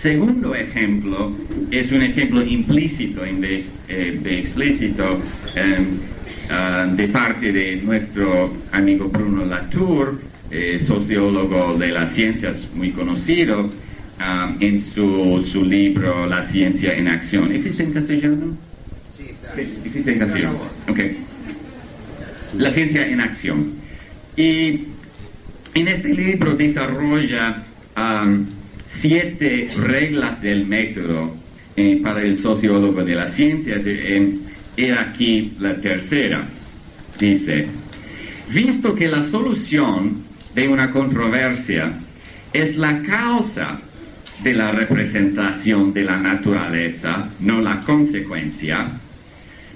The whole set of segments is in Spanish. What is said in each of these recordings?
segundo ejemplo es un ejemplo implícito en vez eh, de explícito em, ah, de parte de nuestro amigo Bruno Latour, eh, sociólogo de las ciencias muy conocido, ah, en su, su, libro La ciencia en acción. ¿Existe en castellano? Sí, existe en castellano. Okay. La ciencia en acción. Y en este libro desarrolla siete reglas del método eh, para el sociólogo de las ciencias. y aquí la tercera. Dice, visto que la solución de una controversia es la causa de la representación de la naturaleza, no la consecuencia,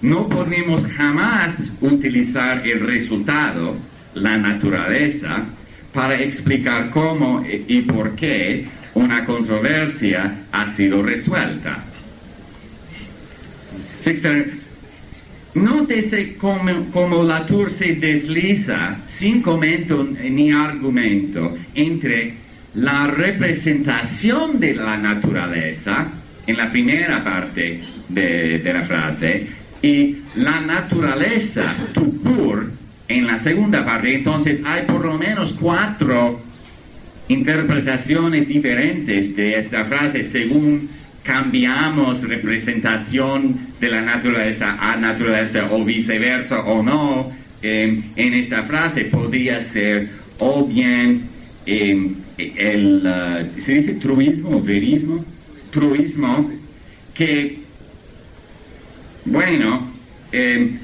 no podemos jamás utilizar el resultado, la naturaleza, para explicar cómo y por qué una controversia ha sido resuelta. nótese cómo, la Latour se desliza sin comento ni argumento entre la representación de la naturaleza en la primera parte de, de la frase y la naturaleza, tu pur, en la segunda parte. Entonces hay por lo menos cuatro interpretaciones diferentes de esta frase según cambiamos representación de la naturaleza a naturaleza o viceversa o no. Em, en esta frase podría ser o bien em, el, uh, ¿se dice truismo verismo? Truismo, que, bueno,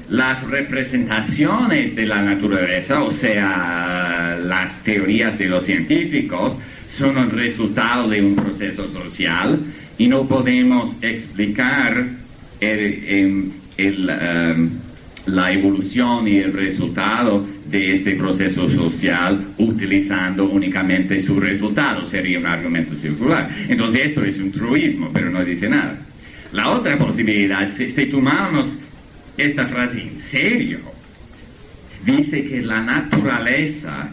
las representaciones de la naturaleza, o sea, las teorías de los científicos, son el resultado de un proceso social y no podemos explicar el, um, la evolución y el resultado de este proceso social utilizando únicamente su resultado. Sería un argumento circular. Entonces esto es un truismo, pero no dice nada. La otra posibilidad, si, si tomamos esta frase en serio, dice que la naturaleza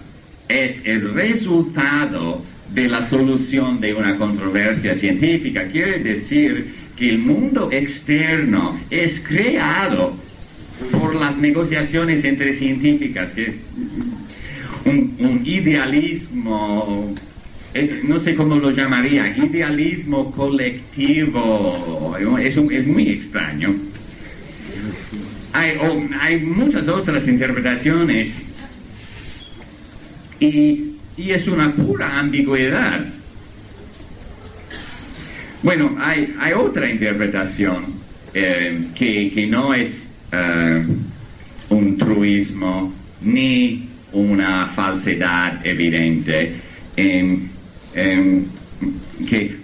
es el resultado de la solución de una controversia científica. Quiere decir que el mundo externo es creado por las negociaciones entre científicas, que un, idealismo, eh, no sé cómo lo llamaría, idealismo colectivo, es, es muy extraño hay, muchas otras interpretaciones y, es una pura ambigüedad. Bueno, hay, otra interpretación eh, que, no es eh, un truismo ni una falsedad evidente, em, que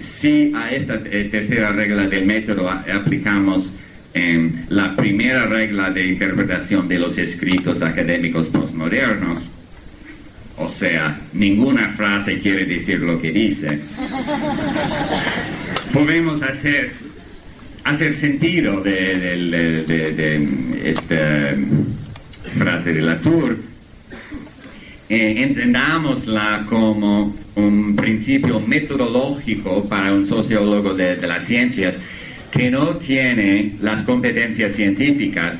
si, a esta eh, tercera regla del método aplicamos la primera regla de interpretación de los escritos académicos postmodernos, o sea, ninguna frase quiere decir lo que dice, podemos hacer, hacer sentido de, esta frase de Latour, eh, entendámosla como un principio metodológico para un sociólogo de las ciencias que no tiene las competencias científicas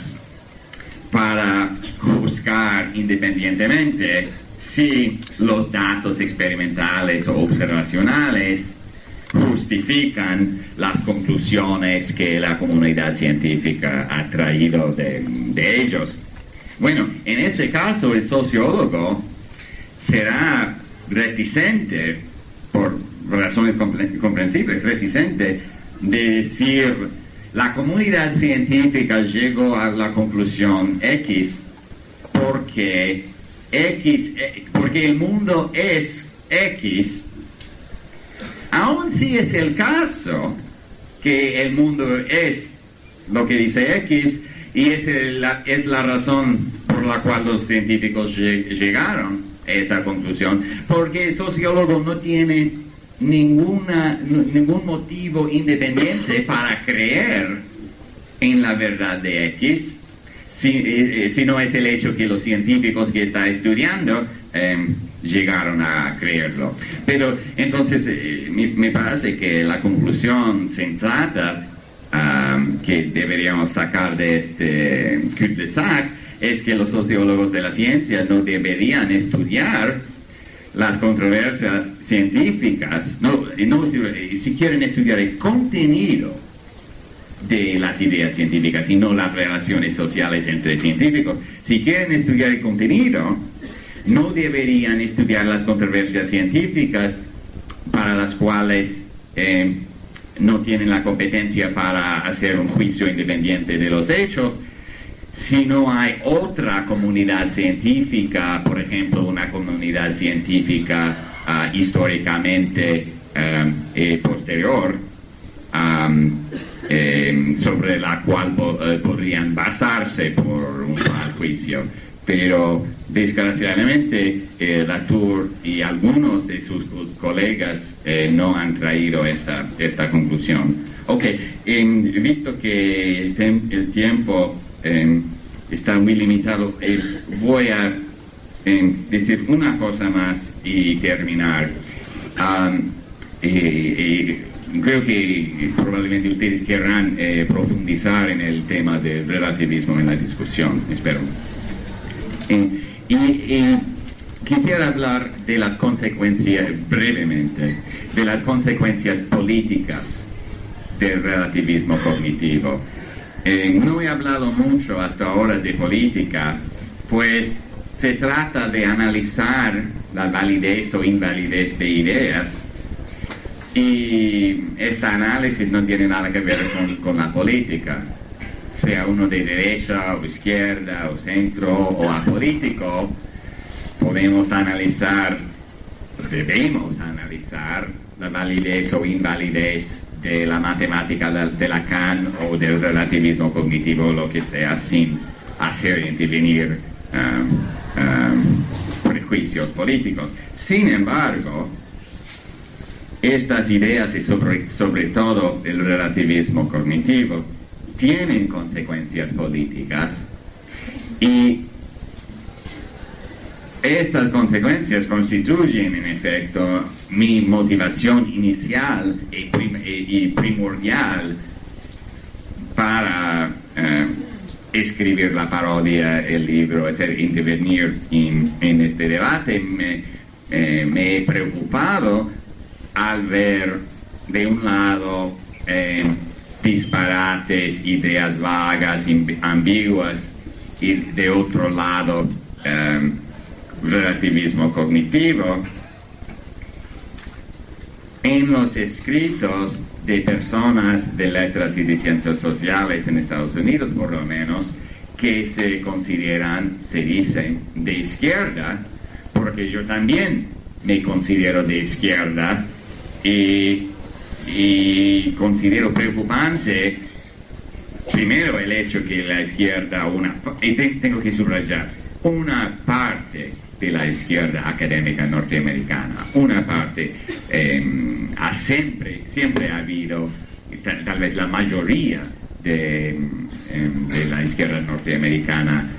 para juzgar independientemente si los datos experimentales o observacionales justifican las conclusiones que la comunidad científica ha traído de, ellos. Bueno, en ese caso el sociólogo será reticente, por razones comprensibles, reticente decir, la comunidad científica llegó a la conclusión X porque X, eh, porque el mundo es X, aun si es el caso que el mundo es lo que dice X y es la, es la razón por la cual los científicos llegaron a esa conclusión, porque el sociólogo no tiene ninguna, ningún motivo independiente para creer en la verdad de X, si, eh, eh, no es el hecho que los científicos que está estudiando em, llegaron a creerlo. Pero entonces eh, me, parece que la conclusión sensata que deberíamos sacar de este cul-de-sac es que los sociólogos de la ciencia no deberían estudiar las controversias científicas, no, no, si quieren estudiar el contenido de las ideas científicas y no las relaciones sociales entre científicos, si quieren estudiar el contenido, no deberían estudiar las controversias científicas para las cuales eh, no tienen la competencia para hacer un juicio independiente de los hechos, si no hay otra comunidad científica, por ejemplo, una comunidad científica ah, históricamente eh, eh, posterior, sobre la cual podrían basarse por un juicio pero desgraciadamente eh, Latour y algunos de sus colegas eh, no han traído esa, esta conclusión. Ok, visto que el, tiempo está muy limitado, voy a decir una cosa más y terminar. creo que probablemente ustedes querrán eh, profundizar en el tema del relativismo en la discusión, espero. Y, quisiera hablar de las consecuencias, brevemente, de las consecuencias políticas del relativismo cognitivo. Eh, no he hablado mucho hasta ahora de política, pues se trata de analizar la validez o invalidez de ideas. Y este análisis no tiene nada que ver con la política sea uno de derecha o izquierda o centro o apolítico, podemos analizar, debemos analizar la validez o invalidez de la matemática de Lacan o del relativismo cognitivo, lo que sea, sin hacer intervenir um, um, prejuicios políticos. Sin embargo, estas ideas y sobre, sobre todo el relativismo cognitivo tienen consecuencias políticas y estas consecuencias constituyen en efecto mi motivación inicial y, primordial para eh, escribir la parodia, el libro, etc., intervenir en, este debate. Me, eh, me, he preocupado al ver de un lado eh, disparates, ideas vagas, ambiguas, y de otro lado relativismo cognitivo, en los escritos de personas de letras y de ciencias sociales en Estados Unidos, por lo menos, que se consideran, se dicen, de izquierda, porque yo también me considero de izquierda y y considero preocupante primero el hecho que la izquierda, una, y tengo que subrayar, una parte de la izquierda académica norteamericana, una parte em, ha siempre, siempre ha habido, tal, vez la mayoría de, em, la izquierda norteamericana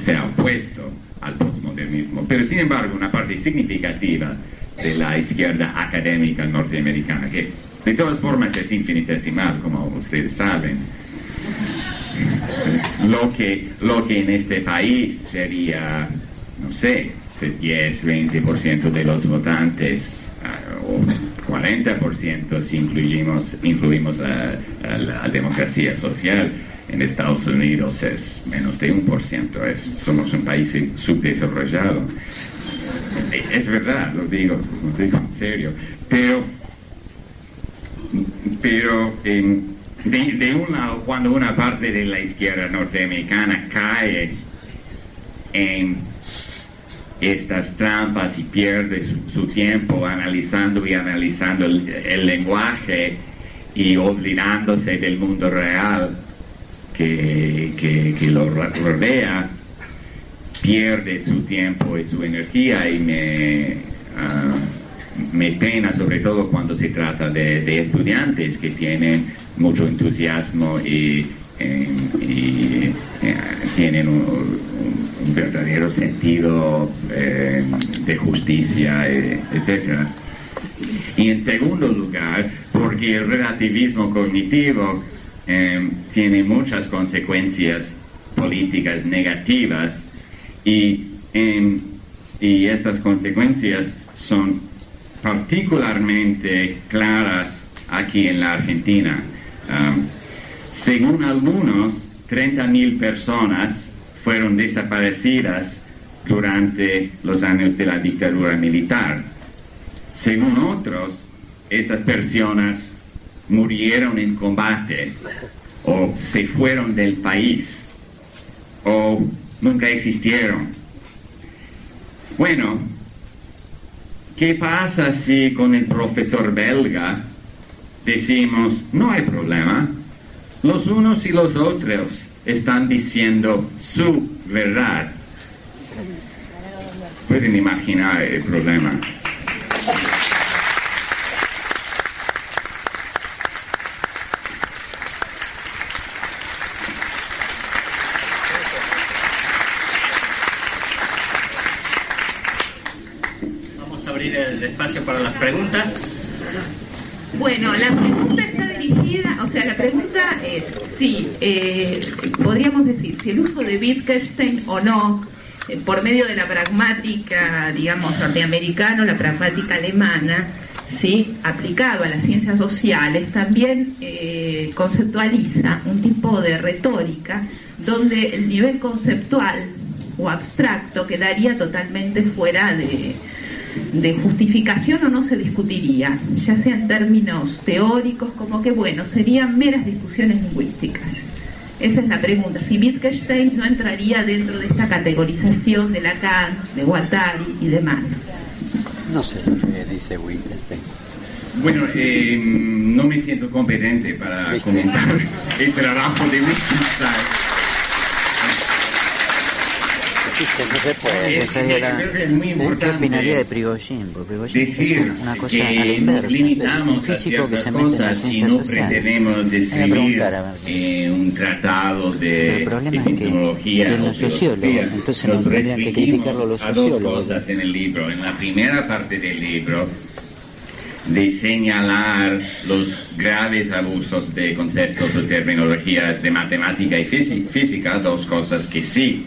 se ha opuesto al postmodernismo, pero sin embargo una parte significativa de la izquierda académica norteamericana que de todas formas es infinitesimal, como ustedes saben. Lo que, lo que en este país sería, no sé, 10, 20% de los votantes, ah, o 40% si incluimos, incluimos la, la, democracia social. En Estados Unidos es menos de un por ciento, somos un país subdesarrollado. Es verdad, lo digo, lo digo en serio. Pero pero de, un lado, cuando una parte de la izquierda norteamericana cae en estas trampas y pierde su, tiempo analizando y analizando el, lenguaje y olvidándose del mundo real que, que, lo rodea, pierde su tiempo y su energía y me... Ah, me pena sobre todo cuando se trata de, estudiantes que tienen mucho entusiasmo y y tienen un, verdadero sentido de justicia, etc. Y en segundo lugar, porque el relativismo cognitivo tiene muchas consecuencias políticas negativas y, y estas consecuencias son particularmente claras aquí en la Argentina. Um, según algunos, 30.000 personas fueron desaparecidas durante los años de la dictadura militar. Según otros, estas personas murieron en combate o se fueron del país o nunca existieron. Bueno, ¿qué pasa si con el profesor belga decimos, no hay problema, los unos y los otros están diciendo su verdad? Pueden imaginar el problema. espacio para las preguntas. Bueno, la pregunta si eh, podríamos decir si el uso de Wittgenstein o no, eh, por medio de la pragmática, digamos, norteamericana, la pragmática alemana, ¿sí? aplicado a las ciencias sociales, también eh, conceptualiza un tipo de retórica donde el nivel conceptual o abstracto quedaría totalmente fuera de, de justificación o no se discutiría, ya sea en términos teóricos como que, bueno, serían meras discusiones lingüísticas. Esa es la pregunta. Si Wittgenstein no entraría dentro de esta categorización de Lacan, de Guattari y demás. No sé lo que dice Wittgenstein. Bueno, eh, no me siento competente para comentar el trabajo de Wittgenstein. No se puede. Es muy ¿Qué opinaría de Prigogine? Porque Prigogine es una cosa a la inversa. Un físico que se mete en la ciencia si no pretendemos describir eh, un tratado de, el problema es que, que los sociólogos, entonces no tendrían que criticarlo los sociólogos. Dos cosas en el libro. En la primera parte del libro de señalar los graves abusos de conceptos o terminologías de matemática y física, dos cosas que sí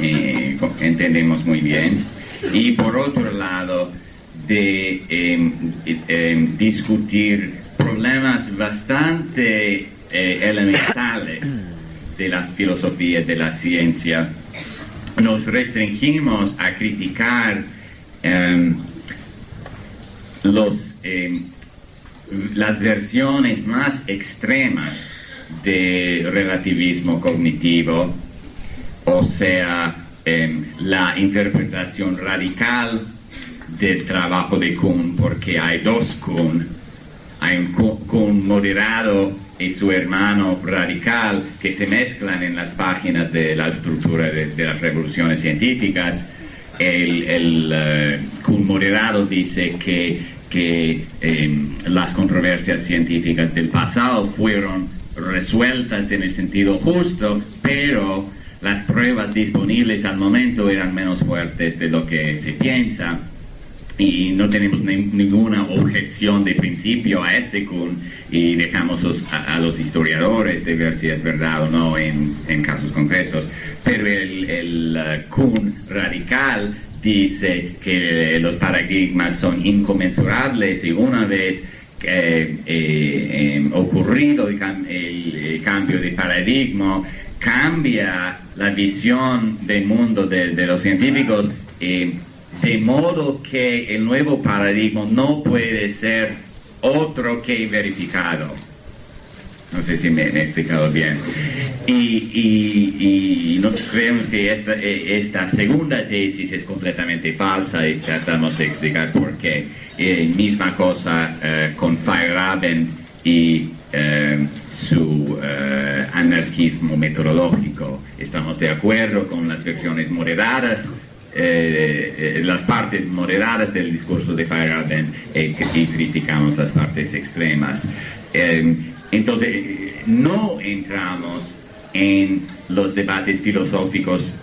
entendemos muy bien, y por otro lado, de em, em, discutir problemas bastante eh, elementales de la filosofía, de la ciencia. Nos restringimos a criticar em, los, las versiones más extremas de relativismo cognitivo o sea, la interpretación radical del trabajo de Kuhn, porque hay dos Kuhn, hay un Kuhn moderado y su hermano radical que se mezclan en las páginas de la estructura de, las revoluciones científicas. El, el uh, moderado dice que, que em, las controversias científicas del pasado fueron resueltas en el sentido justo, pero las pruebas disponibles al momento eran menos fuertes de lo que se piensa y no tenemos ninguna objeción de principio a ese Kuhn y dejamos a, los historiadores de ver si es verdad o no en, casos concretos. Pero el, el uh, radical dice que los paradigmas son inconmensurables y una vez eh, eh, ocurrido el, el, cambio de paradigma, cambia la visión del mundo de, los científicos eh, de modo que el nuevo paradigma no puede ser otro que verificado. No sé si me he explicado bien. Y, y, y creemos que esta, eh, esta, segunda tesis es completamente falsa y tratamos de explicar por qué. Eh, misma cosa con Feyerabend y su eh, anarquismo metodológico. Estamos de acuerdo con las versiones moderadas, eh, eh, las partes moderadas del discurso de Feyerabend y criticamos las partes extremas. entonces, no entramos en los debates filosóficos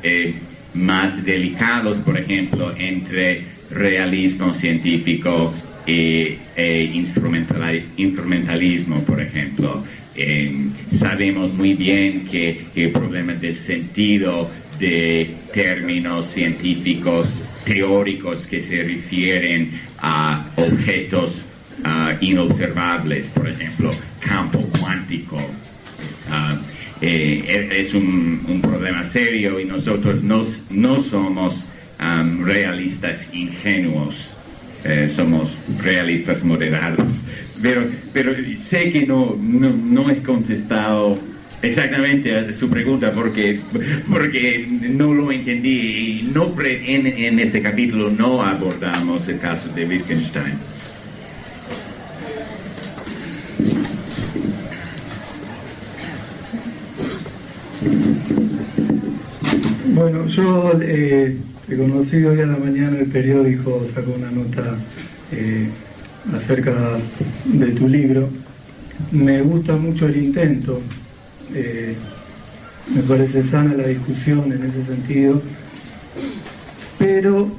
más delicados, por ejemplo, entre realismo científico e, instrumentalismo, por ejemplo. Sabemos muy bien que, el problema del sentido de términos científicos teóricos que se refieren a objetos uh, inobservables, por ejemplo, campo cuántico. Uh, eh, es un, problema serio y nosotros no, no somos um, realistas ingenuos, eh, somos realistas moderados. Pero, pero sé que no, no, no he contestado exactamente a su pregunta porque, porque no lo entendí y no en, en este capítulo no abordamos el caso de Wittgenstein. Bueno, yo eh, he conocido hoy a la mañana el periódico, sacó una nota eh, acerca de tu libro. Me gusta mucho el intento, eh, me parece sana la discusión en ese sentido, pero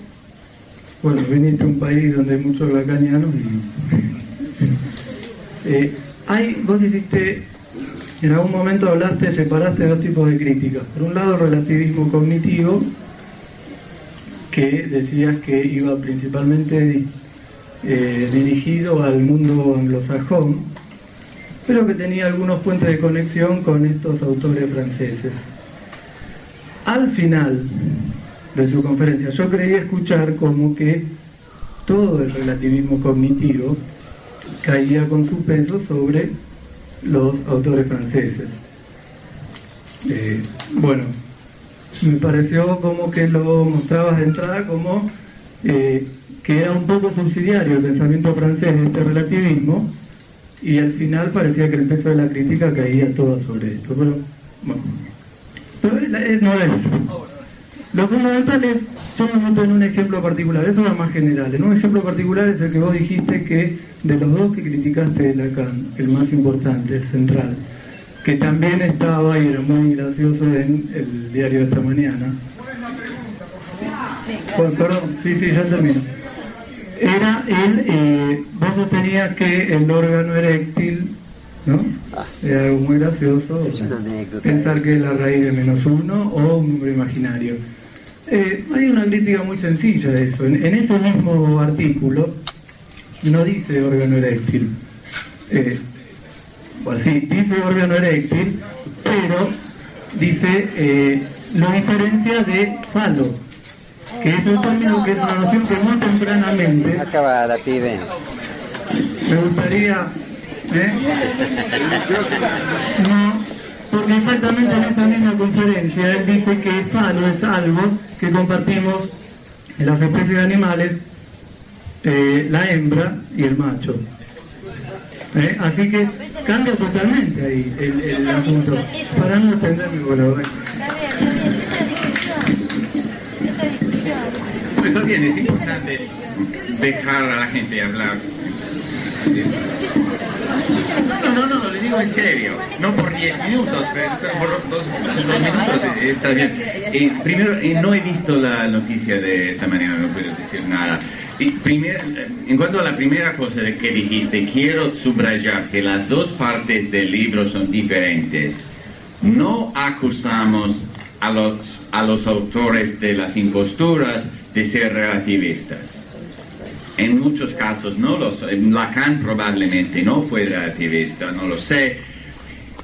bueno, viniste a un país donde hay muchos lacanianos y hay, vos hiciste en algún momento hablaste, separaste dos tipos de críticas. Por un lado, relativismo cognitivo, que decías que iba principalmente eh, dirigido al mundo anglosajón, pero que tenía algunos puentes de conexión con estos autores franceses. Al final de su conferencia, yo creí escuchar como que todo el relativismo cognitivo caía con su peso sobre los autores franceses. Eh, bueno, me pareció como que lo mostrabas de entrada como eh, que era un poco subsidiario el pensamiento francés de este relativismo y al final parecía que el peso de la crítica caía todo sobre esto. Pero, bueno, pero eh, no es. Lo fundamental es, yo me meto en un ejemplo particular, eso es más general. En un ejemplo particular es el que vos dijiste que de los dos que criticaste de Lacan, el más importante, el central, que también estaba y era muy gracioso en el diario de esta mañana. perdón, sí, sí, ya termino. Era el, eh, vos sostenías que el órgano eréctil, ¿no? Era algo muy gracioso, pensar que es la raíz de menos uno o un número imaginario. Eh, hay una crítica muy sencilla de eso. En, en ese mismo artículo, no dice órgano eréctil. Eh, pues sí, dice órgano eréctil, pero dice eh, lo diferencia de falo, que es un término que es una noción que muy tempranamente. Acaba la pibe. Me gustaría. ¿eh? No, porque exactamente en esa misma conferencia él dice que falo es algo que compartimos en las especies de animales eh, la hembra y el macho. ¿Eh? Así que cambia totalmente ahí el, asunto. Para no extenderme, bueno, Pues está bien, es importante dejar a la gente hablar. No, no, no, le digo en serio. No por 10 minutos, pero por dos, minutos está bien. primero, no he visto la noticia de esta mañana, no puedo decir nada en cuanto a la primera cosa que dijiste, quiero subrayar que las dos partes del libro son diferentes. No acusamos a los, a los autores de las imposturas de ser relativistas. En muchos casos no lo son. Lacan probablemente no fue relativista, no lo sé.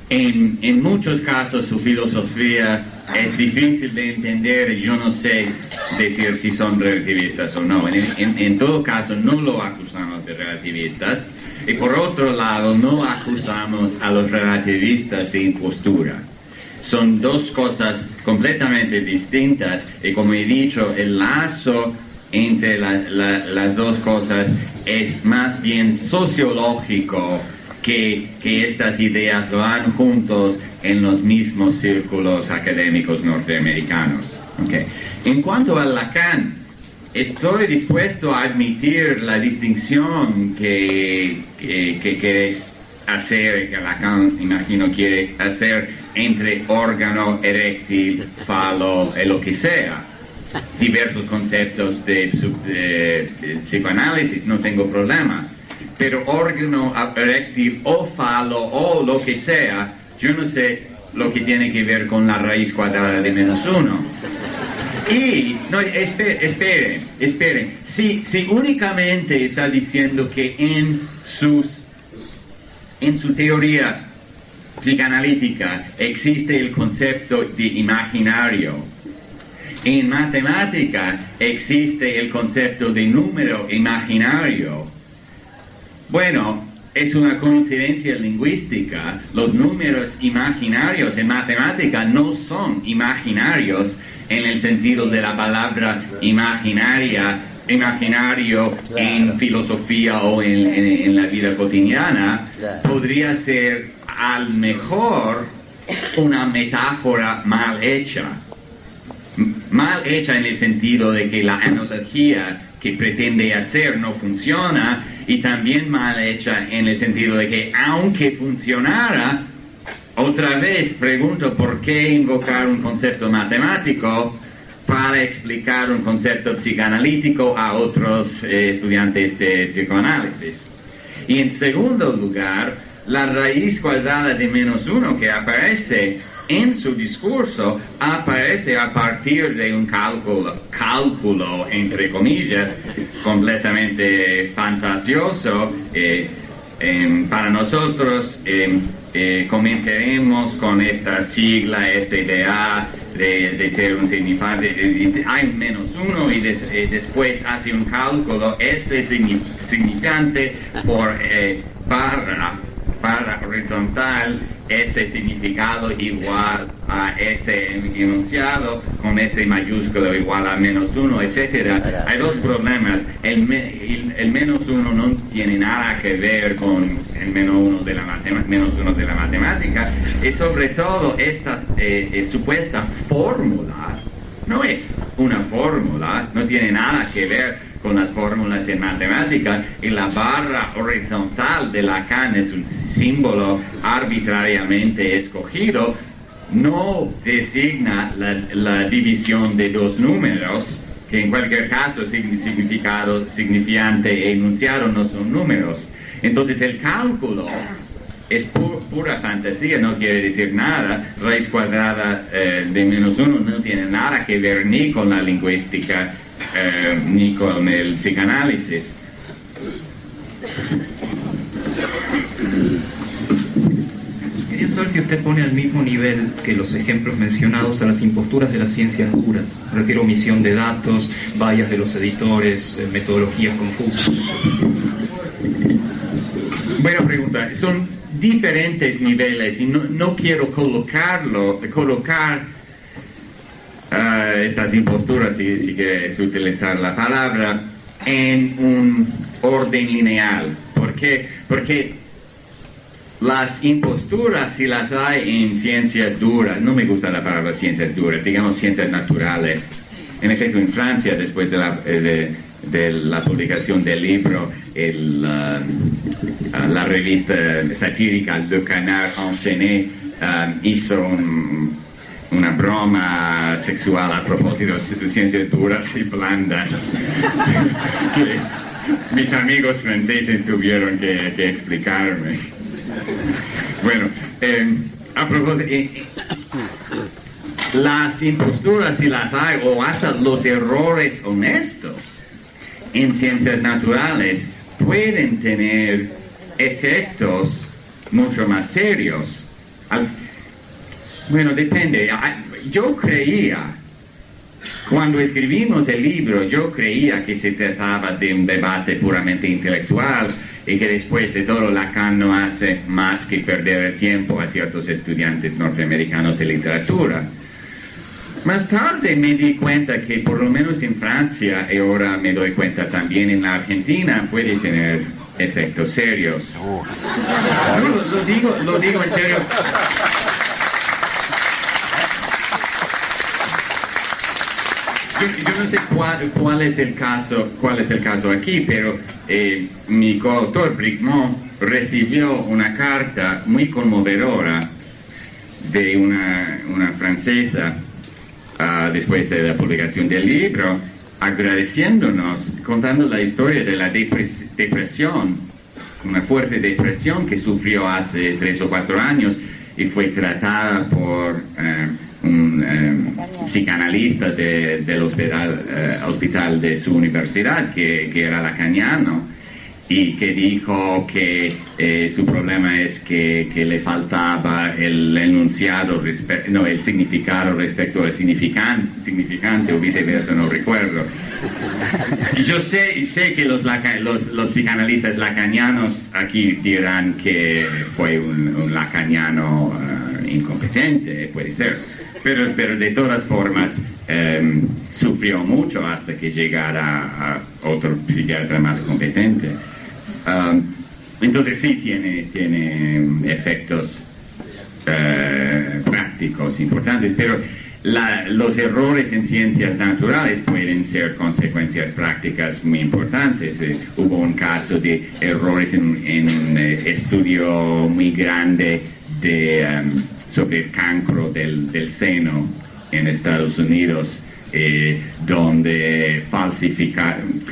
En, en muchos casos su filosofía es difícil de entender, yo no sé decir si son relativistas o no. En, todo caso, no lo acusamos de relativistas. Y por otro lado, no acusamos a los relativistas de impostura. Son dos cosas completamente distintas y como he dicho, el lazo entre las dos cosas es más bien sociológico que, que estas ideas van juntos en los mismos círculos académicos norteamericanos. En cuanto a Lacan, estoy dispuesto a admitir la distinción que, que, hacer, que Lacan, imagino, quiere hacer entre órgano, eréctil, falo, y lo que sea. Diversos conceptos de, psicoanálisis, no tengo problema. Pero órgano, eréctil o falo o lo que sea, yo no sé lo que tiene que ver con la raíz cuadrada de menos uno. Y, no, esperen, esperen, Si, si únicamente está diciendo que en sus en su teoría psicoanalítica existe el concepto de imaginario. En matemática existe el concepto de número imaginario. Bueno, es una coincidencia lingüística. Los números imaginarios en matemática no son imaginarios en el sentido de la palabra imaginaria imaginario en filosofía o en, la vida cotidiana, podría ser al mejor una metáfora mal hecha. Mal hecha en el sentido de que la analogía que pretende hacer no funciona y también mal hecha en el sentido de que aunque funcionara, otra vez pregunto por qué invocar un concepto matemático para explicar un concepto psicoanalítico a otros eh, estudiantes de psicoanálisis. Y en segundo lugar, la raíz cuadrada de menos uno que aparece en su discurso aparece a partir de un cálculo, cálculo entre comillas, completamente fantasioso. Eh, para nosotros eh, comenzaremos con esta sigla SDA de, ser un significante, hay menos uno y eh, después hace un cálculo, ese significante por eh, barra horizontal, ese significado igual a ese enunciado, con ese mayúsculo igual a menos uno, etcétera. Hay dos problemas. El, el, menos uno no tiene nada que ver con el menos uno de la, menos uno de la matemática y sobre todo esta eh, eh, supuesta fórmula no es una fórmula, no tiene nada que ver con las fórmulas en matemática y la barra horizontal de Lacan es un símbolo arbitrariamente escogido, no designa la, división de dos números, que en cualquier caso significado, significante e enunciado no son números. Entonces el cálculo es pura fantasía, no quiere decir nada. Raíz cuadrada eh, de menos uno no tiene nada que ver ni con la lingüística eh, ni con el psicanálisis. Saber si usted pone al mismo nivel que los ejemplos mencionados a las imposturas de las ciencias duras. Refiero omisión de datos, vallas de los editores, eh, metodologías confusas. Buena pregunta. Son diferentes niveles y no, quiero colocarlo, colocar uh, estas imposturas, si, si quieres utilizar la palabra, en un orden lineal. ¿Por qué? Porque las imposturas, si las hay en ciencias duras, no me gusta la palabra ciencias duras, digamos ciencias naturales. En efecto, en Francia, después de la, eh, de publicación del libro, el, uh, la revista satírica Le Canard Enchaîné um, hizo una broma sexual a propósito de ciencias duras y blandas. mis amigos franceses tuvieron que, explicarme. Bueno, em, a propósito, eh, eh, las imposturas si las hay, o hasta los errores honestos, en ciencias naturales pueden tener efectos mucho más serios. bueno, depende. Yo creía, cuando escribimos el libro, yo creía que se trataba de un debate puramente intelectual y que después de todo Lacan no hace más que perder el tiempo a ciertos estudiantes norteamericanos de literatura. Más tarde me di cuenta que por lo menos en Francia, y ahora me doy cuenta también en la Argentina, puede tener efectos serios. lo, digo, lo digo en serio. Yo, no sé cuál, cuál, es el caso, cuál es el caso aquí, pero eh, mi coautor Brigmont recibió una carta muy conmovedora de una, francesa uh, después de la publicación del libro, agradeciéndonos, contando la historia de la depresión, una fuerte depresión que sufrió hace tres o cuatro años y fue tratada por eh, un eh, psicanalista del hospital, eh, hospital, de su universidad, que, que era lacaniano y que dijo que eh, su problema es que, le faltaba el enunciado, no, el significado respecto al significante, significante o viceversa, no recuerdo. Yo sé, sé que los, los, los, psicanalistas lacanianos aquí dirán que fue un, lacaniano eh, incompetente, puede ser, pero, pero de todas formas em, sufrió mucho hasta que llegara a otro psiquiatra más competente. Entonces sí tiene, tiene efectos eh, prácticos importantes, pero los errores en ciencias naturales pueden ser consecuencias prácticas muy importantes. Eh, hubo un caso de errores en, un eh, estudio muy grande de, um, sobre el cancro del, del, seno en Estados Unidos, donde falsificaron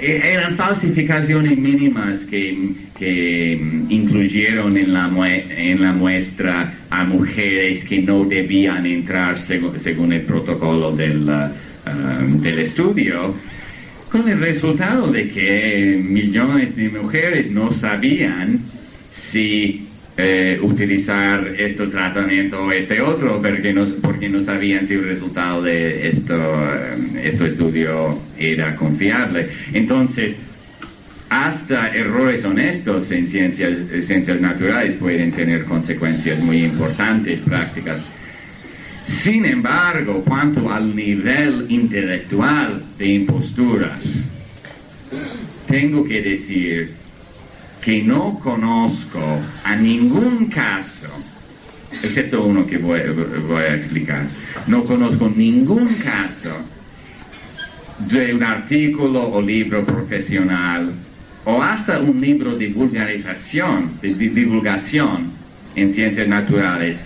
eh, eran falsificaciones mínimas que, que incluyeron en la, en la muestra a mujeres que no debían entrar según, el protocolo del, um, del estudio, con el resultado de que millones de mujeres no sabían si eh, utilizar este tratamiento o este otro porque no, porque no sabían si el resultado de esto, eh, este estudio era confiable. Entonces, hasta errores honestos en ciencias, ciencias naturales pueden tener consecuencias muy importantes, prácticas. Sin embargo, cuanto al nivel intelectual de imposturas, tengo que decir que no conozco a ningún caso, excepto uno que voy, a explicar, no conozco ningún caso de un artículo o libro profesional o hasta un libro de vulgarización, de divulgación en ciencias naturales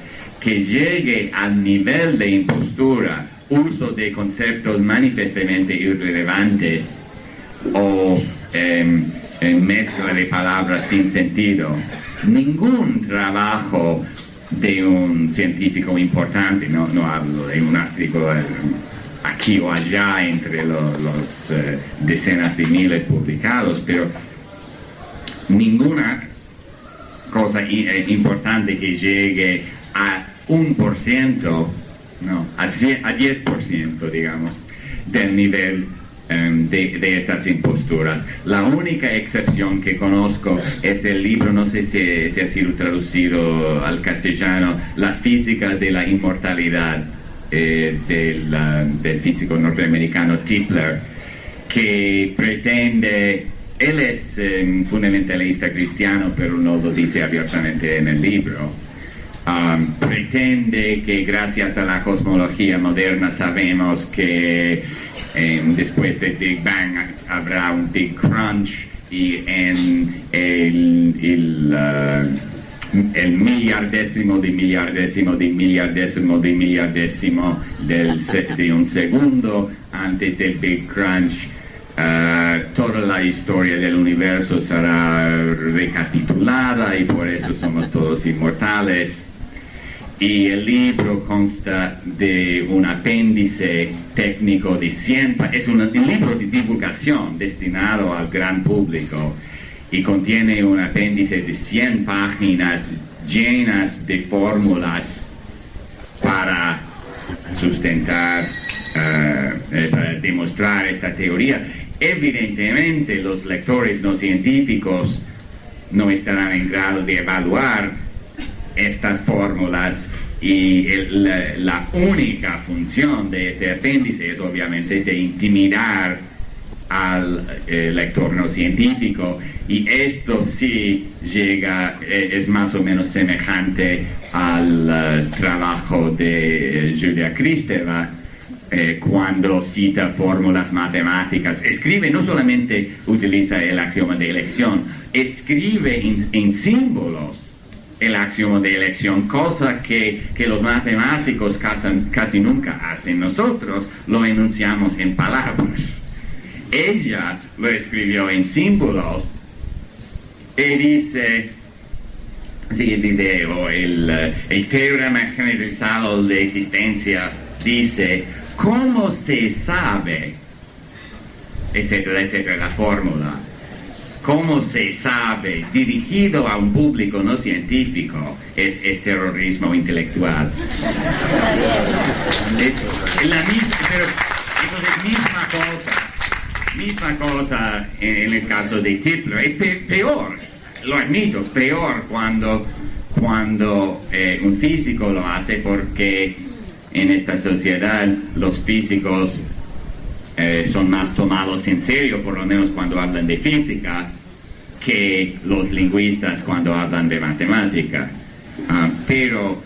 que llegue al nivel de impostura, uso de conceptos manifestamente irrelevantes o em, en mezcla de palabras sin sentido. Ningún trabajo de un científico importante, no, no hablo de un artículo aquí o allá entre los, eh, decenas de miles publicados, pero ninguna cosa eh, importante que llegue a un por ciento, no, a, a diez por ciento, digamos, del nivel Em, de, estas imposturas. La única excepción que conozco es el libro, no sé si, ha sido traducido al castellano, La física de la inmortalidad eh, del, físico norteamericano Tipler, que pretende él es em, fundamentalista cristiano, pero no lo dice abiertamente en el libro. Um, pretende que gracias a la cosmología moderna sabemos que em, después del Big Bang habrá un Big Crunch y en el, el, uh, el millardésimo de millardésimo de millardésimo de millardésimo del, de un segundo antes del Big Crunch uh, toda la historia del universo será recapitulada y por eso somos todos inmortales y el libro consta de un apéndice técnico de 100, es un, libro de divulgación destinado al gran público y contiene un apéndice de 100 páginas llenas de fórmulas para sustentar, eh, para demostrar esta teoría. Evidentemente los lectores no científicos no estarán en grado de evaluar estas fórmulas y la, única función de este apéndice es obviamente de intimidar al eh, lector no científico y esto sí llega, eh, es más o menos semejante al eh, trabajo de Julia Kristeva cuando cita fórmulas matemáticas. Escribe, no solamente utiliza el axioma de elección, escribe en, símbolos el axioma de elección, cosa que, los matemáticos casi, casi nunca hacen. Nosotros lo enunciamos en palabras. Ella lo escribió en símbolos y dice, sí, dice, el, el teorema generalizado de existencia dice, ¿Cómo se sabe? Etcétera, etcétera, la fórmula. ¿Cómo se sabe? Dirigido a un público no científico es, terrorismo intelectual. Es, la misma, pero es misma cosa. Misma cosa en, el caso de Tipler. Es peor, lo admito, peor cuando, cuando eh, un físico lo hace porque en esta sociedad los físicos eh, son más tomados en serio, por lo menos cuando hablan de física, que los lingüistas cuando hablan de matemática. Ah, pero,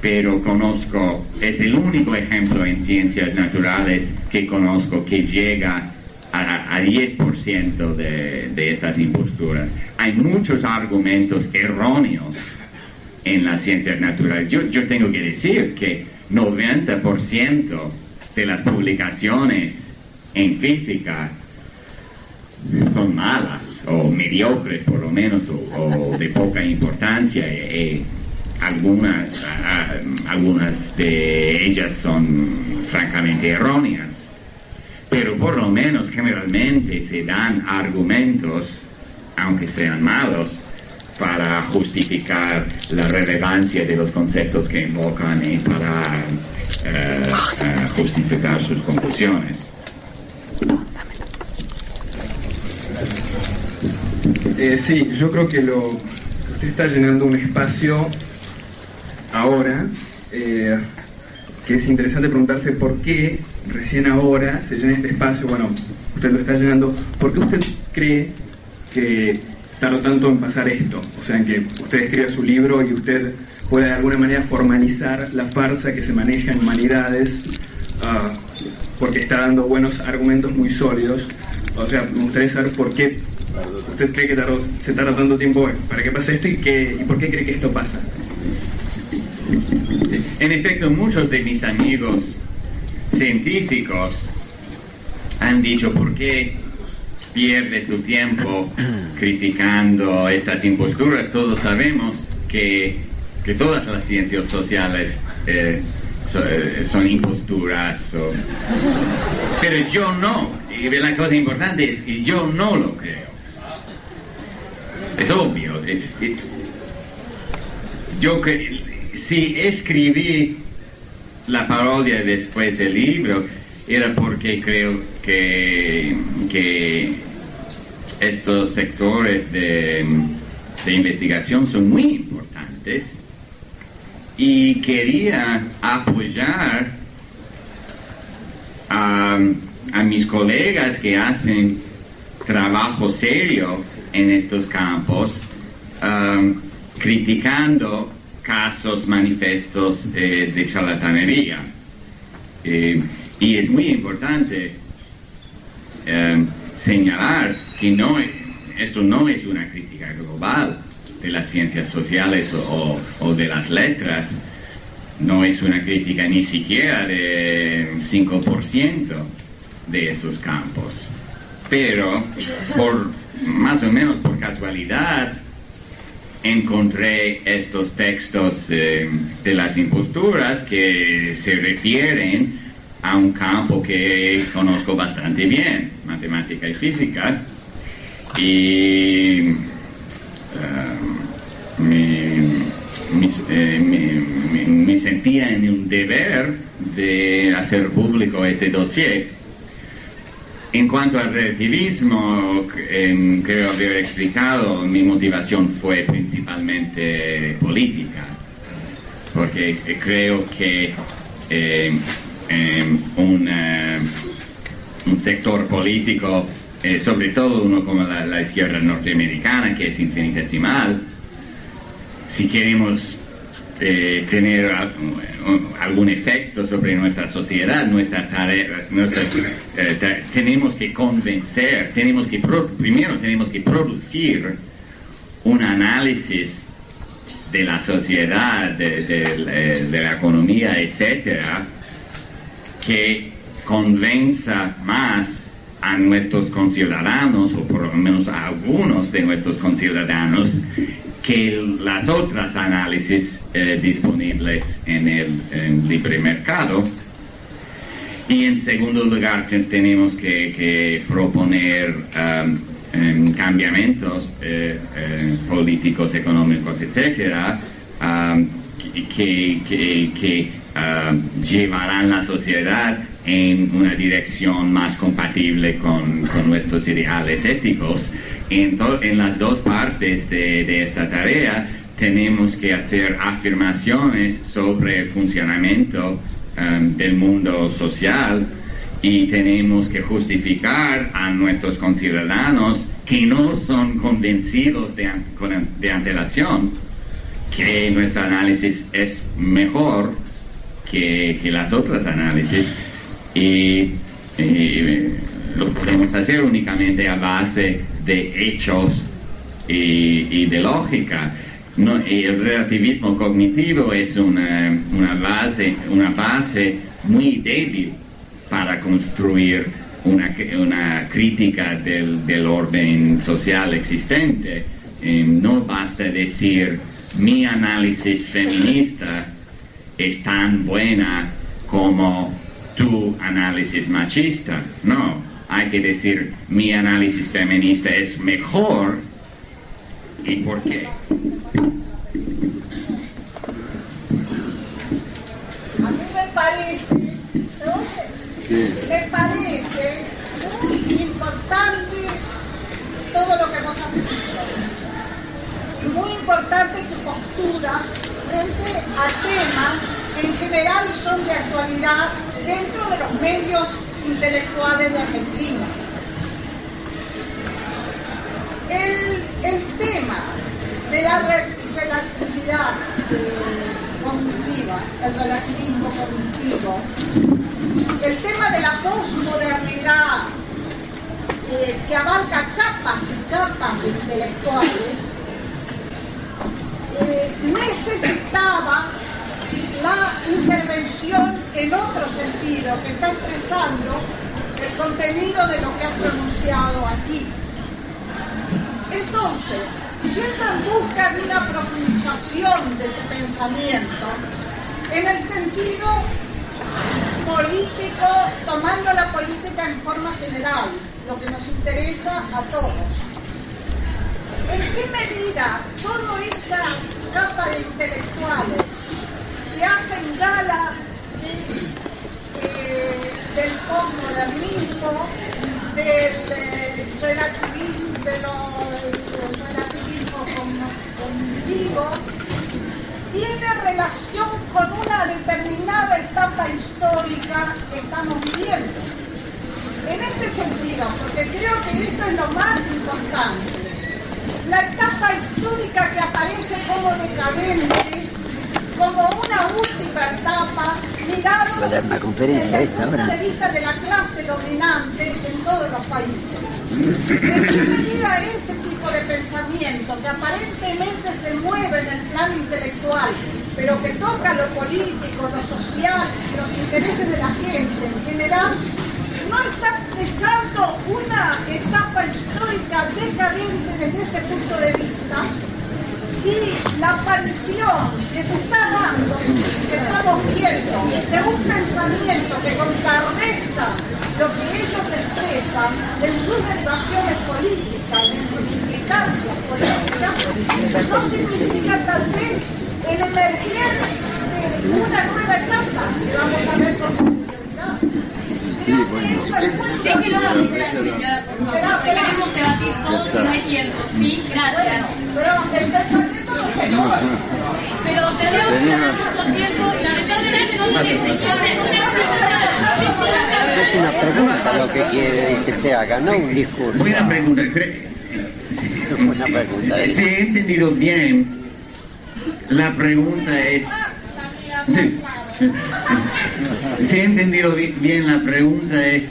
pero conozco, es el único ejemplo en ciencias naturales que conozco que llega a, a 10% de, de estas imposturas. Hay muchos argumentos erróneos en las ciencias naturales. Yo, yo tengo que decir que 90% de las publicaciones en física son malas o mediocres por lo menos o, de poca importancia. Eh, algunas, algunas de ellas son francamente erróneas, pero por lo menos generalmente se dan argumentos, aunque sean malos, para justificar la relevancia de los conceptos que invocan y para eh, eh, justificar sus conclusiones. Eh, sí, yo creo que lo usted está llenando un espacio ahora que es interesante preguntarse por qué recién ahora se llena este espacio. Bueno, usted lo está llenando. ¿Por qué usted cree que tardó tanto en pasar esto? O sea, en que usted escriba su libro y usted pueda de alguna manera formalizar la farsa que se maneja en humanidades, ah, porque está dando buenos argumentos muy sólidos. O sea, me gustaría saber por qué usted cree que se tarda tanto tiempo para que pase esto y, qué, y por qué cree que esto pasa. En efecto, muchos de mis amigos científicos han dicho por qué pierde su tiempo criticando estas imposturas. Todos sabemos que, que todas las ciencias sociales eh, eh, son, imposturas. Pero yo no. Y la cosa importante es que yo no lo creo. Es obvio. Yo que, si escribí la parodia después del libro, era porque creo que, estos sectores de, investigación son muy importantes y quería apoyar a, mis colegas que hacen trabajo serio en estos campos, um, criticando casos manifestos de charlatanería. Eh, y es muy importante eh, señalar que no, esto no es una crítica global de las ciencias sociales o, de las letras, no es una crítica ni siquiera de 5% de esos campos. Pero por más o menos por casualidad encontré estos textos eh, de las imposturas que se refieren a un campo que conozco bastante bien, matemática y física, y eh, me, sentía en un deber de hacer público este dossier. En cuanto al relativismo, creo haber explicado, mi motivación fue principalmente política, porque creo que un, eh, un, sector político, eh, sobre todo uno como la, izquierda norteamericana, que es infinitesimal, si queremos eh, tener algún efecto sobre nuestra sociedad, nuestra tarea, eh, tenemos que convencer, tenemos que primero tenemos que producir un análisis de la sociedad, de, de la economía, etcétera, que convenza más a nuestros conciudadanos, o por lo menos a algunos de nuestros conciudadanos, que las otras análisis eh, disponibles en el libre mercado. Y en segundo lugar, tenemos que, proponer um, em, cambiamientos eh, eh, políticos, económicos, etcétera, um, que, que um, llevarán la sociedad en una dirección más compatible con, nuestros ideales éticos. En, las dos partes de, esta tarea tenemos que hacer afirmaciones sobre el funcionamiento um, del mundo social y tenemos que justificar a nuestros conciudadanos que no son convencidos de antelación que nuestro análisis es mejor que, las otras análisis y, lo podemos hacer únicamente a base de hechos y, de lógica. y el relativismo cognitivo es una, una, base, una base muy débil para construir una, una crítica del, del, orden social existente. Eh, no basta decir mi análisis feminista es tan buena como tu análisis machista. No, hay que decir mi análisis feminista es mejor y por qué. A mí me parece, me parece muy importante todo lo que vos has dicho y muy importante tu postura frente a temas que en general son de actualidad dentro de los medios intelectuales de Argentina. El, tema de la relatividad cognitiva, el relativismo cognitivo, el tema de la posmodernidad eh, que abarca capas y capas de intelectuales, eh, necesitaba la intervención en otro sentido que está expresando el contenido de lo que ha pronunciado aquí. Entonces, yendo en busca de una profundización de tu pensamiento, en el sentido político, tomando la política en forma general, lo que nos interesa a todos. ¿En qué medida toda esa capa de intelectuales que hacen gala eh, del postmodernismo, del relativismo, de los relativismo cognitivo, tiene relación con una determinada etapa histórica que estamos viviendo. En este sentido, porque creo que esto es lo más importante, la etapa histórica que aparece como decadente como una última etapa mirada desde el punto de vista de la clase dominante en todos los países. Medida ese tipo de pensamiento que aparentemente se mueve en el plano intelectual, pero que toca lo político, lo social, los intereses de la gente en general, no está expresando una etapa histórica decadente desde ese punto de vista, y la aparición que se está dando, que estamos viendo, de un pensamiento que contrarresta lo que ellos expresan en sus derivaciones políticas, en sus implicancias políticas, no significa tal vez el emerger de una nueva etapa que vamos a ver con posterioridad. Sí, bueno. Déjelo a señora, por favor. Queremos debatir todos si no hay tiempo, ¿sí? Gracias. Pero el pensamiento no se mueve. Pero tenemos que dar mucho tiempo y lamentablemente no tiene extensiones. Es una pregunta lo que quiere que se haga, no un discurso. Buena pregunta. Una pregunta. Si he entendido bien, la pregunta es... Si he entendido bien, la pregunta es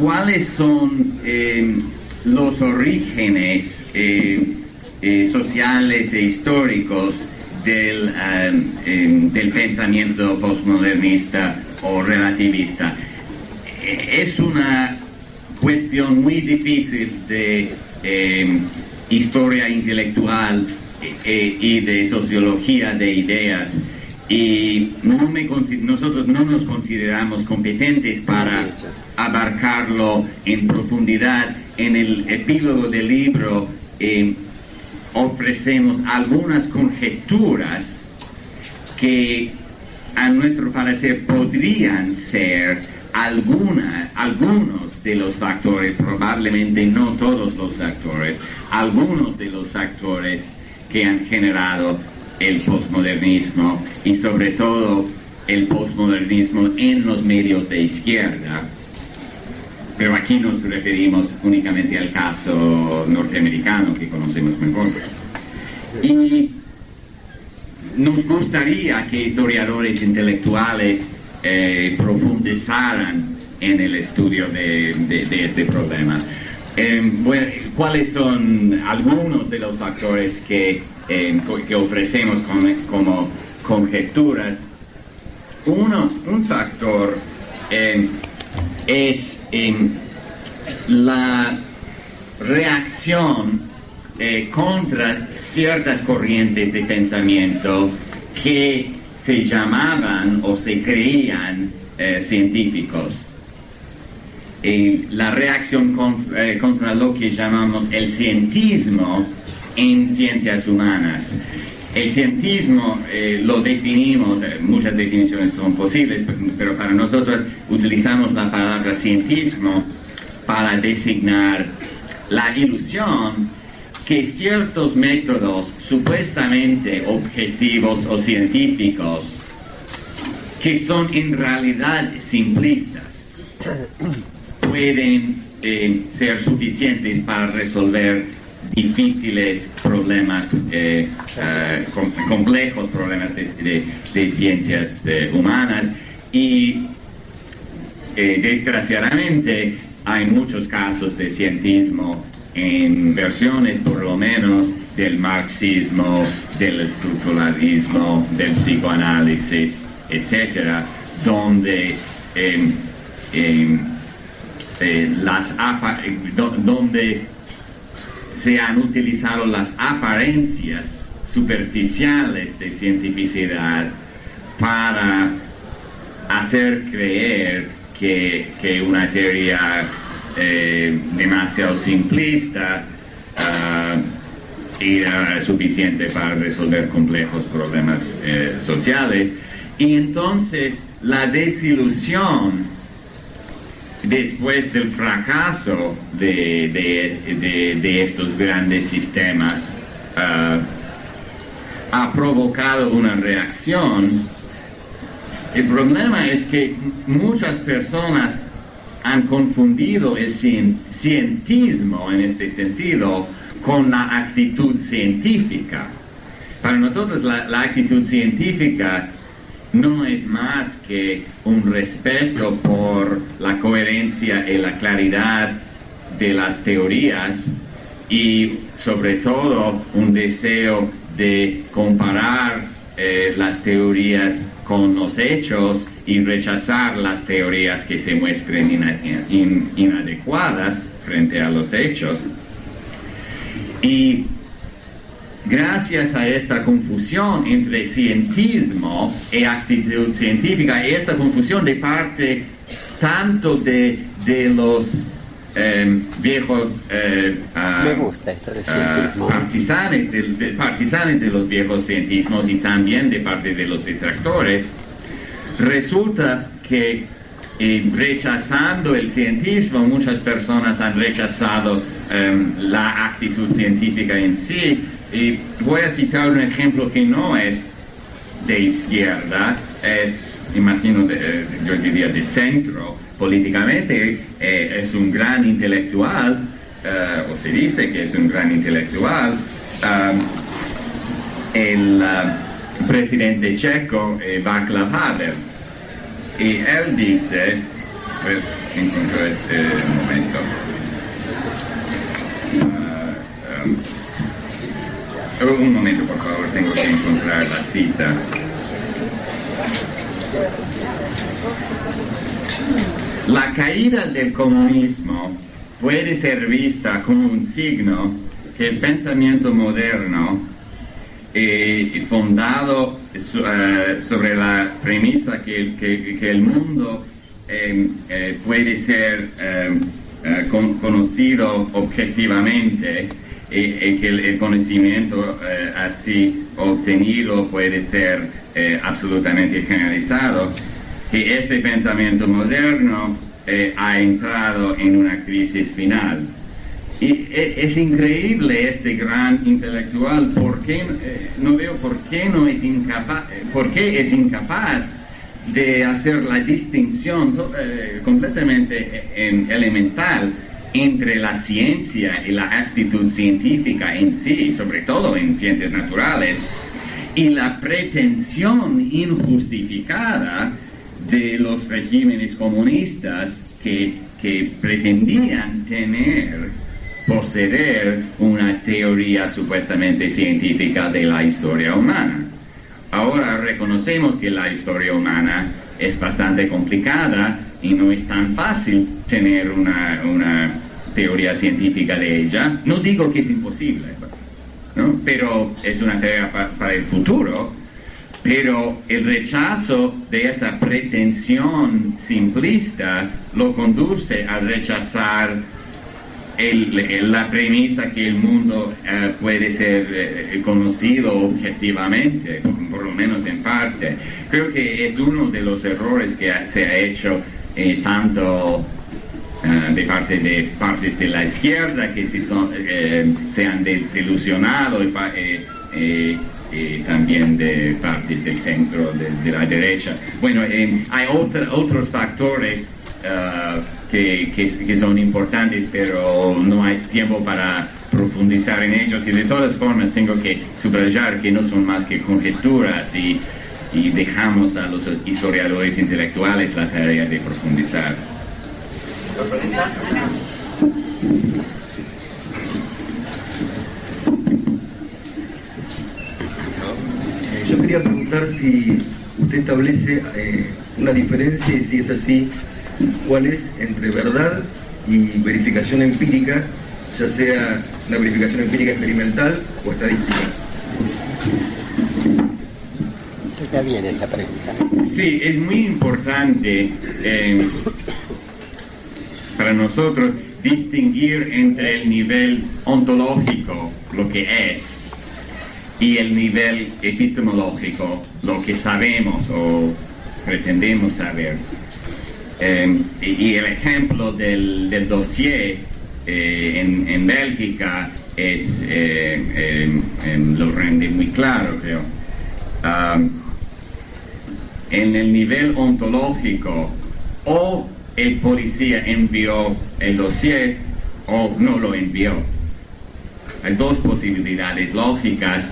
cuáles son eh, los orígenes eh, eh, sociales e históricos del, em, del pensamiento postmodernista o relativista. Es una cuestión muy difícil de em, historia intelectual y de sociología de ideas y no me, nosotros no nos consideramos competentes para abarcarlo en profundidad. En el epílogo del libro eh, ofrecemos algunas conjeturas que a nuestro parecer podrían ser alguna, algunos de los factores, probablemente no todos los factores, algunos de los factores que han generado el posmodernismo y sobre todo el posmodernismo en los medios de izquierda. Pero aquí nos referimos únicamente al caso norteamericano que conocemos mejor. Y nos gustaría que historiadores intelectuales eh, profundizaran en el estudio de, este problema. Eh, bueno, ¿Cuáles son algunos de los factores que que ofrecemos como, conjeturas. Uno, un factor em, es la reacción eh, contra ciertas corrientes de pensamiento que se llamaban o se creían eh, científicos. la reacción eh, contra lo que llamamos el cientismo en ciencias humanas. El cientismo eh, lo definimos, eh, muchas definiciones son posibles, pero para nosotros utilizamos la palabra cientismo para designar la ilusión que ciertos métodos supuestamente objetivos o científicos, que son en realidad simplistas, pueden eh, ser suficientes para resolver difíciles problemas, eh, eh, complejos problemas de, ciencias eh, humanas. Y desgraciadamente hay muchos casos de cientismo en versiones por lo menos del marxismo, del estructuralismo, del psicoanálisis, etcétera, donde em, em, las donde se han utilizado las apariencias superficiales de cientificidad para hacer creer que, una teoría eh, demasiado simplista uh, era suficiente para resolver complejos problemas eh, sociales. Y entonces la desilusión después del fracaso de, estos grandes sistemas, ah, ha provocado una reacción. El problema es que muchas personas han confundido el cientismo en este sentido con la actitud científica. Para nosotros la actitud científica no es más que un respeto por la coherencia y la claridad de las teorías y sobre todo un deseo de comparar eh, las teorías con los hechos y rechazar las teorías que se muestren inadecuadas frente a los hechos. Y gracias a esta confusión entre cientismo y actitud científica, y esta confusión de parte tanto de, los em, viejos eh, ah, ah, partisanes, de, partisanes de los viejos cientismos y también de parte de los detractores, resulta que eh, rechazando el cientismo, muchas personas han rechazado em, la actitud científica en sí, y voy a citar un ejemplo que no es de izquierda, es, imagino, yo diría de centro políticamente, eh, es un gran intelectual, eh, o se dice que es un gran intelectual, el uh, presidente checo eh, Václav Havel. Y él dice, pues encuentro este momento. Uh, um, un momento, por favor, tengo que encontrar la cita. La caída del comunismo puede ser vista como un signo que el pensamiento moderno, eh, fundado eh, sobre la premisa que, el mundo em, eh, puede ser em, conocido objetivamente y, que el, conocimiento así obtenido puede ser absolutamente generalizado, que este pensamiento moderno ha entrado en una crisis final. Y e, es, increíble este gran intelectual, porque eh, no veo por qué no es incapaz, eh, por qué es incapaz de hacer la distinción eh, completamente elemental entre la ciencia y la actitud científica en sí, sobre todo en ciencias naturales, y la pretensión injustificada de los regímenes comunistas que, que pretendían tener poseer una teoría supuestamente científica de la historia humana. Ahora reconocemos que la historia humana es bastante complicada y no es tan fácil tener una, teoría científica de ella. No digo que es imposible, pero es una tarea para el futuro. Pero el rechazo de esa pretensión simplista lo conduce a rechazar la premisa que el mundo eh, puede ser eh, conocido objetivamente, por, lo menos en parte. Creo que es uno de los errores que se ha hecho eh, tanto de parte de partes de la izquierda que se, son, se han desilusionado y, también de partes del centro de, la derecha. Bueno, hay otros factores que, son importantes, pero no hay tiempo para profundizar en ellos y de todas formas tengo que subrayar que no son más que conjeturas y, dejamos a los historiadores intelectuales la tarea de profundizar. Yo quería preguntar si usted establece eh, una diferencia y si es así, cuál es entre verdad y verificación empírica, ya sea una verificación empírica experimental o estadística. Está bien esa pregunta. Sí, es muy importante eh, para nosotros distinguir entre el nivel ontológico, lo que es, y el nivel epistemológico, lo que sabemos o pretendemos saber. Em, y, el ejemplo del, del dossier eh, en, Bélgica es, eh, lo rende muy claro, creo. en el nivel ontológico, o el policía envió el dossier o no lo envió. Hay dos posibilidades lógicas.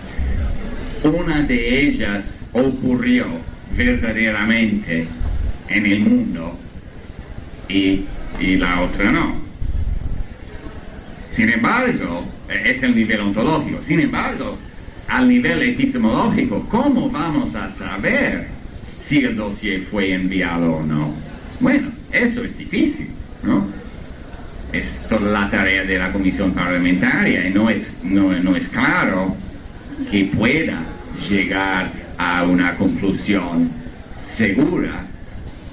Una de ellas ocurrió verdaderamente en el mundo y, la otra no. Sin embargo, es el nivel ontológico. Sin embargo, al nivel epistemológico, ¿cómo vamos a saber si el dossier fue enviado o no? Bueno, eso es difícil, ¿no? Es toda la tarea de la comisión parlamentaria y no es, no, no es claro que pueda llegar a una conclusión segura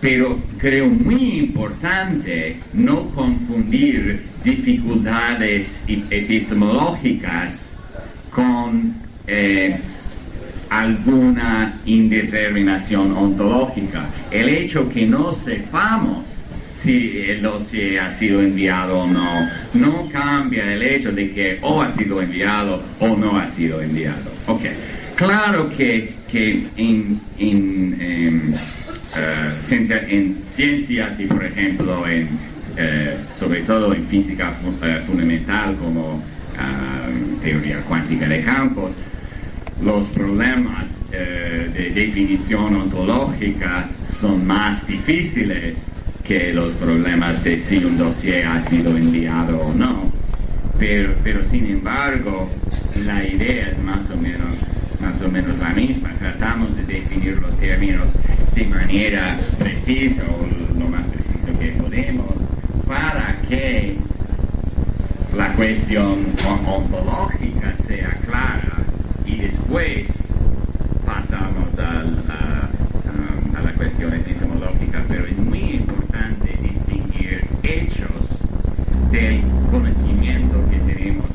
pero creo muy importante no confundir dificultades epistemológicas con eh, alguna indeterminación ontológica. El hecho que no sepamos si el dossier ha sido enviado o no, no cambia el hecho de que o ha sido enviado o no ha sido enviado. Okay. Claro que, que en, em, eh, en ciencias y por ejemplo en, eh, sobre todo en física eh, fundamental como teoría cuántica de campos, los problemas de definición ontológica son más difíciles que los problemas de si un dossier ha sido enviado o no. Pero, pero sin embargo, la idea es más o menos más o menos la misma. Tratamos de definir los términos de manera precisa o lo más preciso que podemos para que la cuestión ontológica sea clara y después pasamos a, a, a, la cuestión epistemológica, pero en del conocimiento que tenemos.